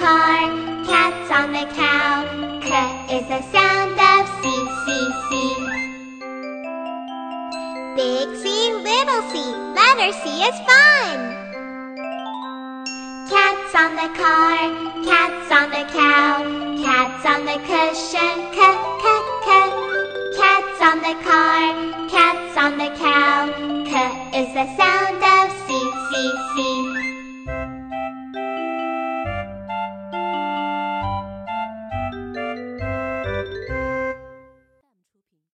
car, cats on the cow. C is the sound of C, C, C. Big C, little C, letter C is fun. Cats on the car, cats on the cow, cats on the cushion, c, c, c. Cats on the car, cats on the cow, c is the sound of C, C, C.